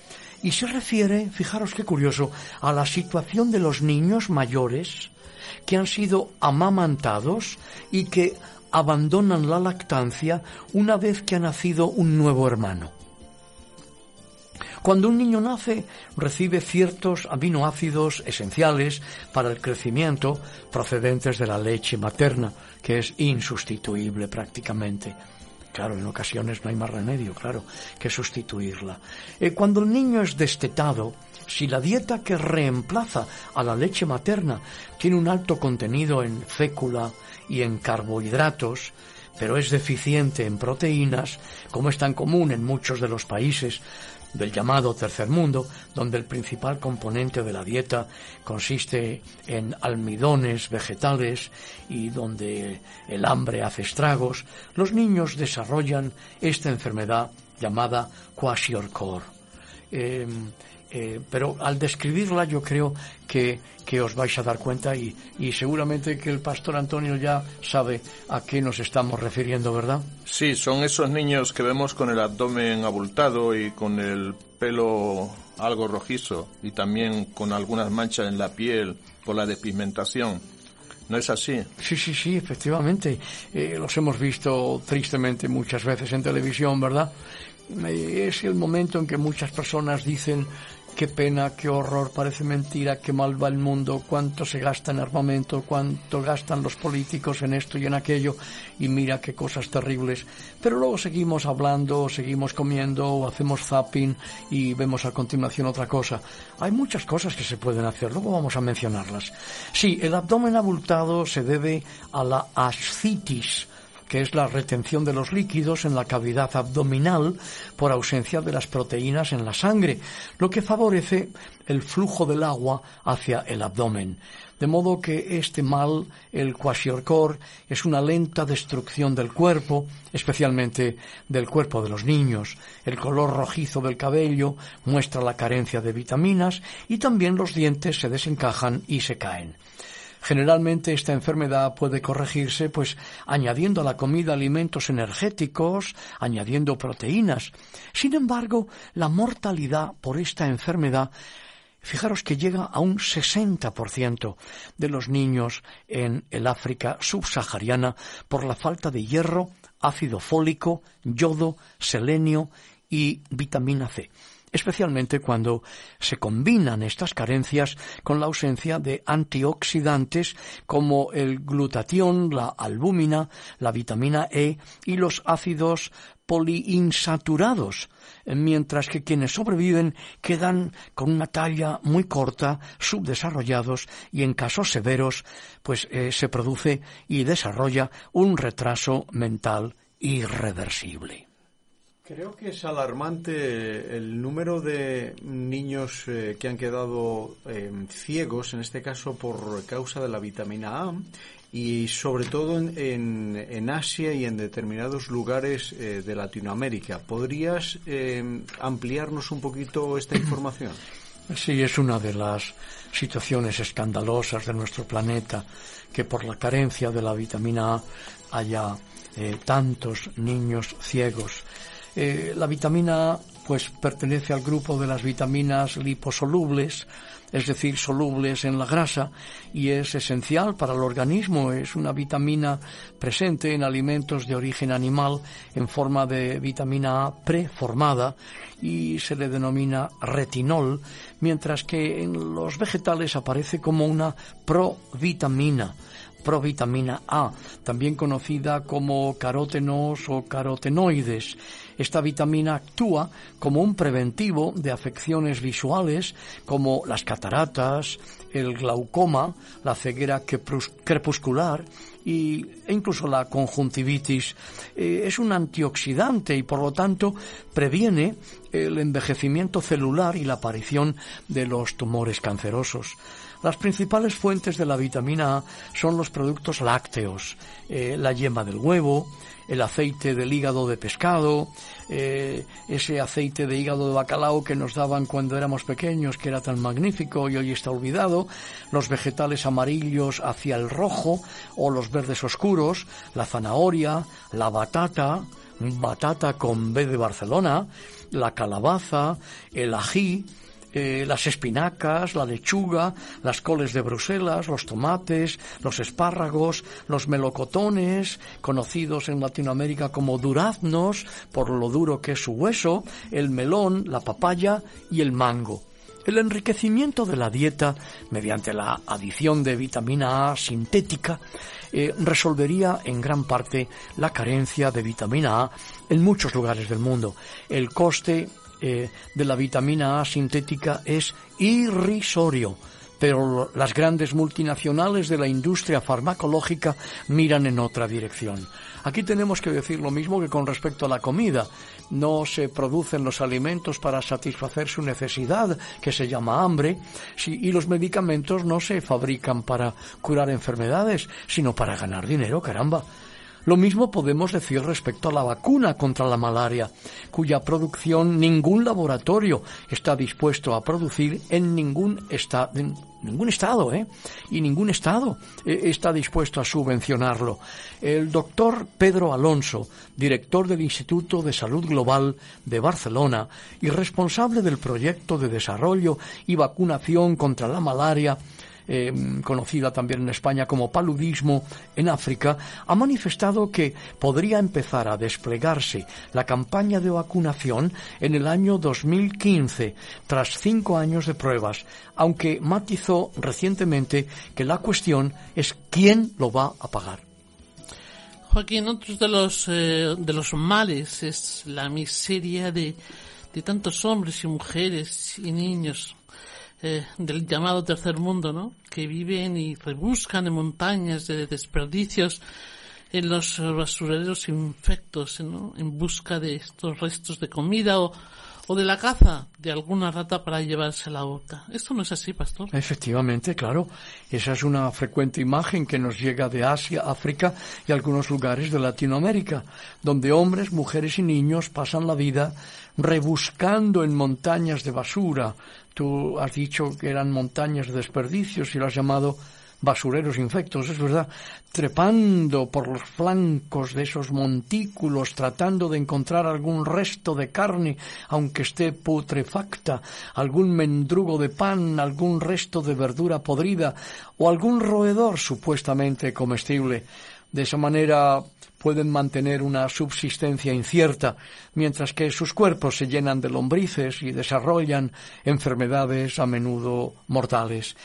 Y se refiere, fijaros qué curioso, a la situación de los niños mayores que han sido amamantados y que abandonan la lactancia una vez que ha nacido un nuevo hermano. Cuando un niño nace, recibe ciertos aminoácidos esenciales para el crecimiento procedentes de la leche materna, que es insustituible prácticamente. Claro, en ocasiones no hay más remedio, claro, que sustituirla. Eh, cuando el niño es destetado, si la dieta que reemplaza a la leche materna tiene un alto contenido en fécula y en carbohidratos, pero es deficiente en proteínas, como es tan común en muchos de los países del llamado tercer mundo, donde el principal componente de la dieta consiste en almidones vegetales y donde el hambre hace estragos, los niños desarrollan esta enfermedad llamada kwashiorkor. Em, eh, pero al describirla yo creo que, que, os vais a dar cuenta y, y, seguramente que el pastor Antonio ya sabe a qué nos estamos refiriendo, ¿verdad? Sí, son esos niños que vemos con el abdomen abultado y con el pelo algo rojizo y también con algunas manchas en la piel por la despigmentación. ¿No es así? Sí, sí, sí, efectivamente. Eh, los hemos visto tristemente muchas veces en televisión, ¿verdad? Es el momento en que muchas personas dicen qué pena, qué horror, parece mentira, qué mal va el mundo, cuánto se gasta en armamento, cuánto gastan los políticos en esto y en aquello, y mira qué cosas terribles. Pero luego seguimos hablando, seguimos comiendo, hacemos zapping y vemos a continuación otra cosa. Hay muchas cosas que se pueden hacer, luego vamos a mencionarlas. Sí, el abdomen abultado se debe a la ascitis, que es la retención de los líquidos en la cavidad abdominal por ausencia de las proteínas en la sangre, lo que favorece el flujo del agua hacia el abdomen. De modo que este mal, el kwashiorkor, es una lenta destrucción del cuerpo, especialmente del cuerpo de los niños. El color rojizo del cabello muestra la carencia de vitaminas y también los dientes se desencajan y se caen. Generalmente esta enfermedad puede corregirse pues añadiendo a la comida alimentos energéticos, añadiendo proteínas. Sin embargo, la mortalidad por esta enfermedad Fijaros que llega a un 60% de los niños en el África subsahariana por la falta de hierro, ácido fólico, yodo, selenio y vitamina C especialmente cuando se combinan estas carencias con la ausencia de antioxidantes como el glutatión, la albúmina, la vitamina E y los ácidos poliinsaturados, mientras que quienes sobreviven quedan con una talla muy corta, subdesarrollados y en casos severos, pues eh, se produce y desarrolla un retraso mental irreversible. Creo que es alarmante el número de niños eh, que han quedado eh, ciegos, en este caso por causa de la vitamina A, y sobre todo en, en, Asia y en determinados lugares eh, de Latinoamérica. ¿Podrías ampliarnos un poquito esta información? Sí, es una de las situaciones escandalosas de nuestro planeta, que por la carencia de la vitamina A haya tantos niños ciegos eh, la vitamina A pues pertenece al grupo de las vitaminas liposolubles, es decir, solubles en la grasa, y es esencial para el organismo. Es una vitamina presente en alimentos de origen animal en forma de vitamina A preformada y se le denomina retinol, mientras que en los vegetales aparece como una provitamina provitamina A, también conocida como carótenos o carotenoides. Esta vitamina actúa como un preventivo de afecciones visuales como las cataratas, el glaucoma, la ceguera crepuscular y, e incluso la conjuntivitis. Eh, es un antioxidante y por lo tanto previene el envejecimiento celular y la aparición de los tumores cancerosos. Las principales fuentes de la vitamina A son los productos lácteos, eh, la yema del huevo, el aceite del hígado de pescado, eh, ese aceite de hígado de bacalao que nos daban cuando éramos pequeños, que era tan magnífico y hoy está olvidado, los vegetales amarillos hacia el rojo o los verdes oscuros, la zanahoria, la batata, batata con B de Barcelona, la calabaza, el ají, eh, las espinacas, la lechuga, las coles de Bruselas, los tomates, los espárragos, los melocotones, conocidos en Latinoamérica como duraznos, por lo duro que es su hueso, el melón, la papaya y el mango. El enriquecimiento de la dieta mediante la adición de vitamina A sintética eh, resolvería en gran parte la carencia de vitamina A en muchos lugares del mundo. El coste eh, de la vitamina A sintética es irrisorio, pero las grandes multinacionales de la industria farmacológica miran en otra dirección. Aquí tenemos que decir lo mismo que con respecto a la comida. No se producen los alimentos para satisfacer su necesidad, que se llama hambre, y los medicamentos no se fabrican para curar enfermedades, sino para ganar dinero, caramba. Lo mismo podemos decir respecto a la vacuna contra la malaria, cuya producción ningún laboratorio está dispuesto a producir en ningún, ningún estado, ¿eh? Y ningún estado eh, está dispuesto a subvencionarlo. El doctor Pedro Alonso, director del Instituto de Salud Global de Barcelona y responsable del proyecto de desarrollo y vacunación contra la malaria, eh, conocida también en España como paludismo en África, ha manifestado que podría empezar a desplegarse la campaña de vacunación en el año 2015, tras cinco años de pruebas, aunque matizó recientemente que la cuestión es quién lo va a pagar. Joaquín, otro de los, eh, de los males es la miseria de, de tantos hombres y mujeres y niños eh, del llamado tercer mundo, ¿no? Que viven y rebuscan en montañas de desperdicios en los basureros infectos, ¿no? En busca de estos restos de comida o, o de la caza de alguna rata para llevarse la boca. Esto no es así, pastor. Efectivamente, claro. Esa es una frecuente imagen que nos llega de Asia, África y algunos lugares de Latinoamérica, donde hombres, mujeres y niños pasan la vida rebuscando en montañas de basura. Tú has dicho que eran montañas de desperdicios y lo has llamado basureros infectos, es verdad, trepando por los flancos de esos montículos, tratando de encontrar algún resto de carne, aunque esté putrefacta, algún mendrugo de pan, algún resto de verdura podrida o algún roedor supuestamente comestible. De esa manera pueden mantener una subsistencia incierta, mientras que sus cuerpos se llenan de lombrices y desarrollan enfermedades a menudo mortales.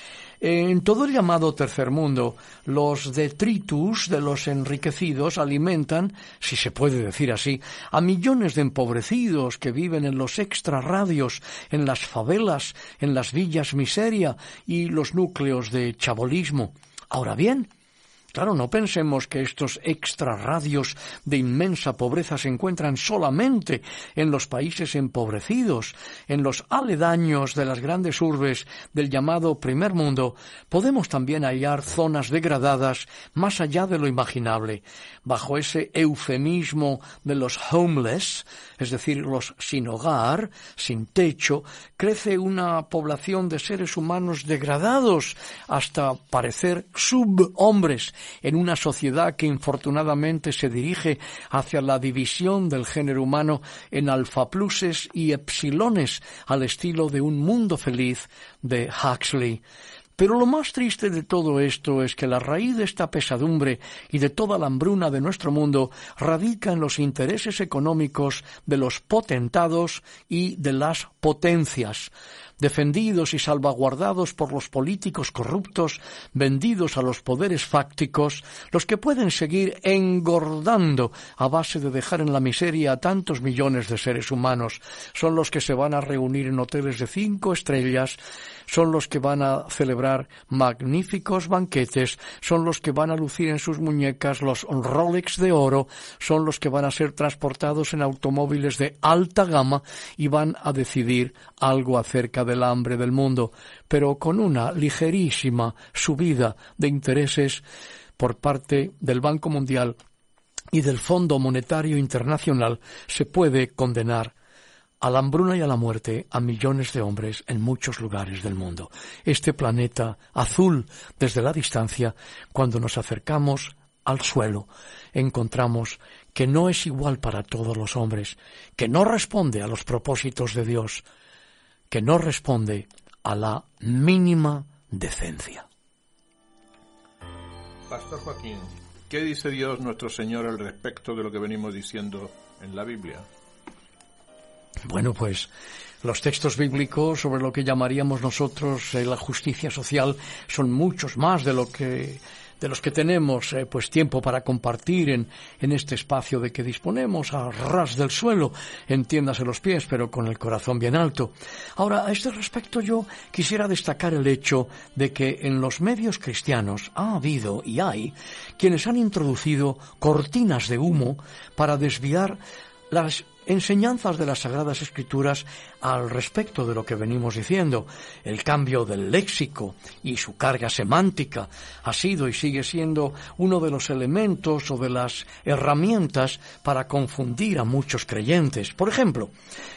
En todo el llamado tercer mundo, los detritus de los enriquecidos alimentan, si se puede decir así, a millones de empobrecidos que viven en los extrarradios, en las favelas, en las villas miseria y los núcleos de chabolismo. Ahora bien, Claro, no pensemos que estos extrarradios de inmensa pobreza se encuentran solamente en los países empobrecidos, en los aledaños de las grandes urbes del llamado primer mundo, podemos también hallar zonas degradadas más allá de lo imaginable. Bajo ese eufemismo de los homeless, es decir, los sin hogar, sin techo, crece una población de seres humanos degradados hasta parecer subhombres en una sociedad que infortunadamente se dirige hacia la división del género humano en alfapluses y epsilones al estilo de un mundo feliz de Huxley. Pero lo más triste de todo esto es que la raíz de esta pesadumbre y de toda la hambruna de nuestro mundo radica en los intereses económicos de los potentados y de las potencias, defendidos y salvaguardados por los políticos corruptos, vendidos a los poderes fácticos, los que pueden seguir engordando a base de dejar en la miseria a tantos millones de seres humanos, son los que se van a reunir en hoteles de cinco estrellas, son los que van a celebrar magníficos banquetes, son los que van a lucir en sus muñecas los Rolex de oro, son los que van a ser transportados en automóviles de alta gama y van a decidir algo acerca del hambre del mundo, pero con una ligerísima subida de intereses por parte del Banco Mundial y del Fondo Monetario Internacional se puede condenar a la hambruna y a la muerte a millones de hombres en muchos lugares del mundo. Este planeta azul desde la distancia, cuando nos acercamos al suelo, encontramos que no es igual para todos los hombres, que no responde a los propósitos de Dios, que no responde a la mínima decencia. Pastor Joaquín, ¿qué dice Dios nuestro Señor al respecto de lo que venimos diciendo en la Biblia? Bueno, pues los textos bíblicos sobre lo que llamaríamos nosotros eh, la justicia social son muchos más de lo que de los que tenemos eh, pues tiempo para compartir en, en este espacio de que disponemos a ras del suelo, entiéndase los pies, pero con el corazón bien alto. Ahora, a este respecto yo quisiera destacar el hecho de que en los medios cristianos ha habido y hay quienes han introducido cortinas de humo para desviar las enseñanzas de las Sagradas Escrituras al respecto de lo que venimos diciendo. El cambio del léxico y su carga semántica ha sido y sigue siendo uno de los elementos o de las herramientas para confundir a muchos creyentes. Por ejemplo,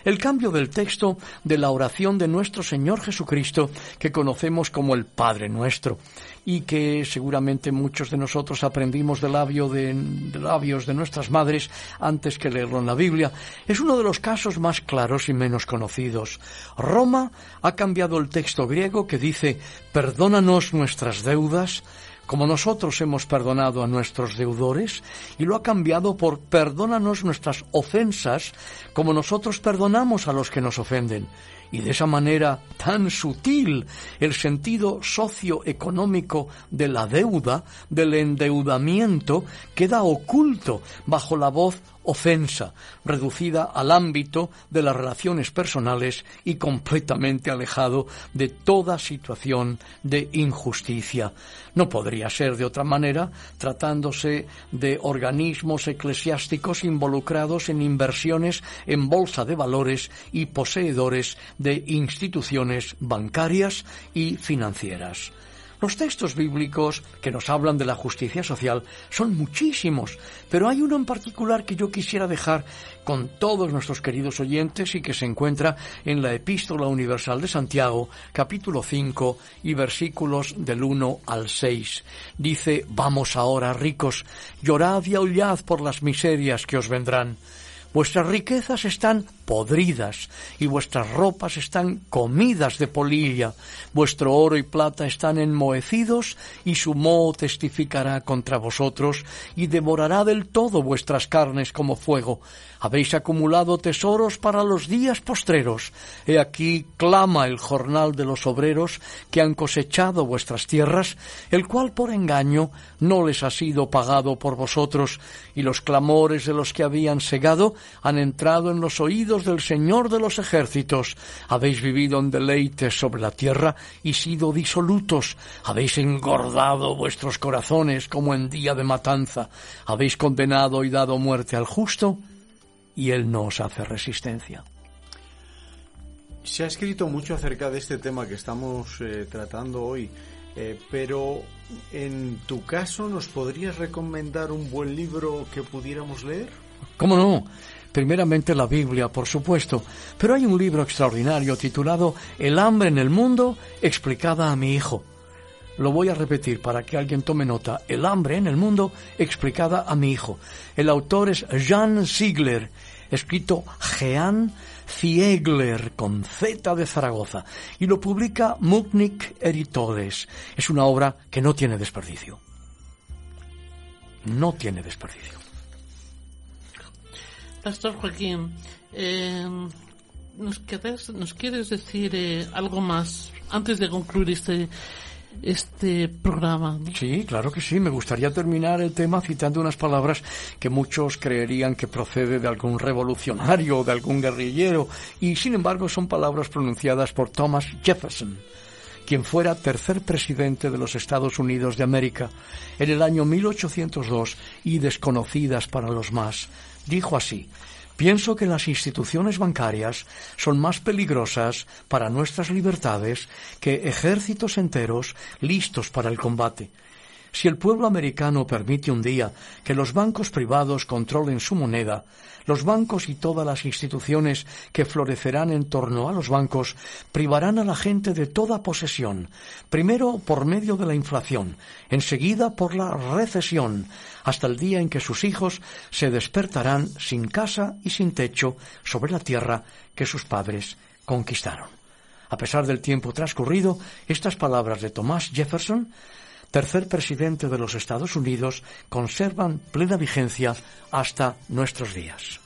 el cambio del texto de la oración de nuestro Señor Jesucristo que conocemos como el Padre Nuestro y que seguramente muchos de nosotros aprendimos de, labio de, labios de nuestras madres antes que leerlo en la Biblia, es uno de los casos más claros y menos conocidos. Roma ha cambiado el texto griego que dice perdónanos nuestras deudas como nosotros hemos perdonado a nuestros deudores, y lo ha cambiado por perdónanos nuestras ofensas, como nosotros perdonamos a los que nos ofenden y de esa manera tan sutil el sentido socioeconómico de la deuda, del endeudamiento, queda oculto bajo la voz ofensa, reducida al ámbito de las relaciones personales y completamente alejado de toda situación de injusticia. No podría ser de otra manera, tratándose de organismos eclesiásticos involucrados en inversiones en bolsa de valores y poseedores de instituciones bancarias y financieras. Los textos bíblicos que nos hablan de la justicia social son muchísimos, pero hay uno en particular que yo quisiera dejar con todos nuestros queridos oyentes y que se encuentra en la Epístola Universal de Santiago, capítulo 5 y versículos del 1 al 6. Dice, Vamos ahora, ricos, llorad y aullad por las miserias que os vendrán. Vuestras riquezas están podridas y vuestras ropas están comidas de polilla. Vuestro oro y plata están enmohecidos y su moho testificará contra vosotros y devorará del todo vuestras carnes como fuego. Habéis acumulado tesoros para los días postreros. He aquí clama el jornal de los obreros que han cosechado vuestras tierras, el cual por engaño no les ha sido pagado por vosotros, y los clamores de los que habían segado han entrado en los oídos del Señor de los ejércitos. Habéis vivido en deleites sobre la tierra y sido disolutos. Habéis engordado vuestros corazones como en día de matanza. Habéis condenado y dado muerte al justo y él no os hace resistencia. Se ha escrito mucho acerca de este tema que estamos eh, tratando hoy, eh, pero en tu caso, ¿nos podrías recomendar un buen libro que pudiéramos leer? ¿Cómo no? Primeramente la Biblia, por supuesto, pero hay un libro extraordinario titulado El hambre en el mundo explicada a mi hijo. Lo voy a repetir para que alguien tome nota. El hambre en el mundo explicada a mi hijo. El autor es Jan Ziegler, escrito Jean Ziegler con Z de Zaragoza y lo publica Muknik Editores. Es una obra que no tiene desperdicio. No tiene desperdicio. Pastor Joaquín, eh, ¿nos, quieres, ¿nos quieres decir eh, algo más antes de concluir este este programa. Sí, claro que sí. Me gustaría terminar el tema citando unas palabras que muchos creerían que procede de algún revolucionario o de algún guerrillero, y sin embargo son palabras pronunciadas por Thomas Jefferson quien fuera tercer presidente de los Estados Unidos de América en el año 1802 y desconocidas para los más. Dijo así, Pienso que las instituciones bancarias son más peligrosas para nuestras libertades que ejércitos enteros listos para el combate. Si el pueblo americano permite un día que los bancos privados controlen su moneda, los bancos y todas las instituciones que florecerán en torno a los bancos privarán a la gente de toda posesión, primero por medio de la inflación, enseguida por la recesión, hasta el día en que sus hijos se despertarán sin casa y sin techo sobre la tierra que sus padres conquistaron. A pesar del tiempo transcurrido, estas palabras de Thomas Jefferson tercer presidente de los Estados Unidos, conservan plena vigencia hasta nuestros días.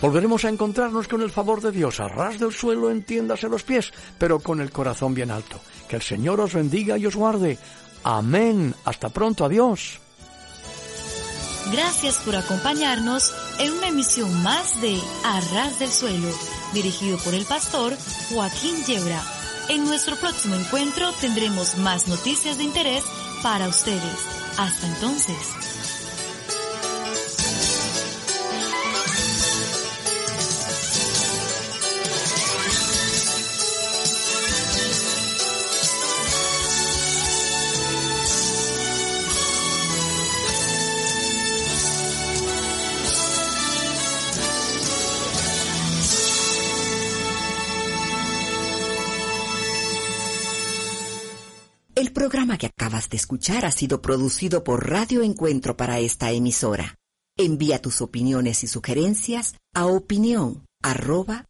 Volveremos a encontrarnos con el favor de Dios, a ras del suelo, entiéndase los pies, pero con el corazón bien alto. Que el Señor os bendiga y os guarde. Amén. Hasta pronto. Adiós. Gracias por acompañarnos en una emisión más de Arras del Suelo, dirigido por el pastor Joaquín Yebra. En nuestro próximo encuentro tendremos más noticias de interés para ustedes. Hasta entonces. Programa que acabas de escuchar ha sido producido por Radio Encuentro para esta emisora. Envía tus opiniones y sugerencias a opinión arroba.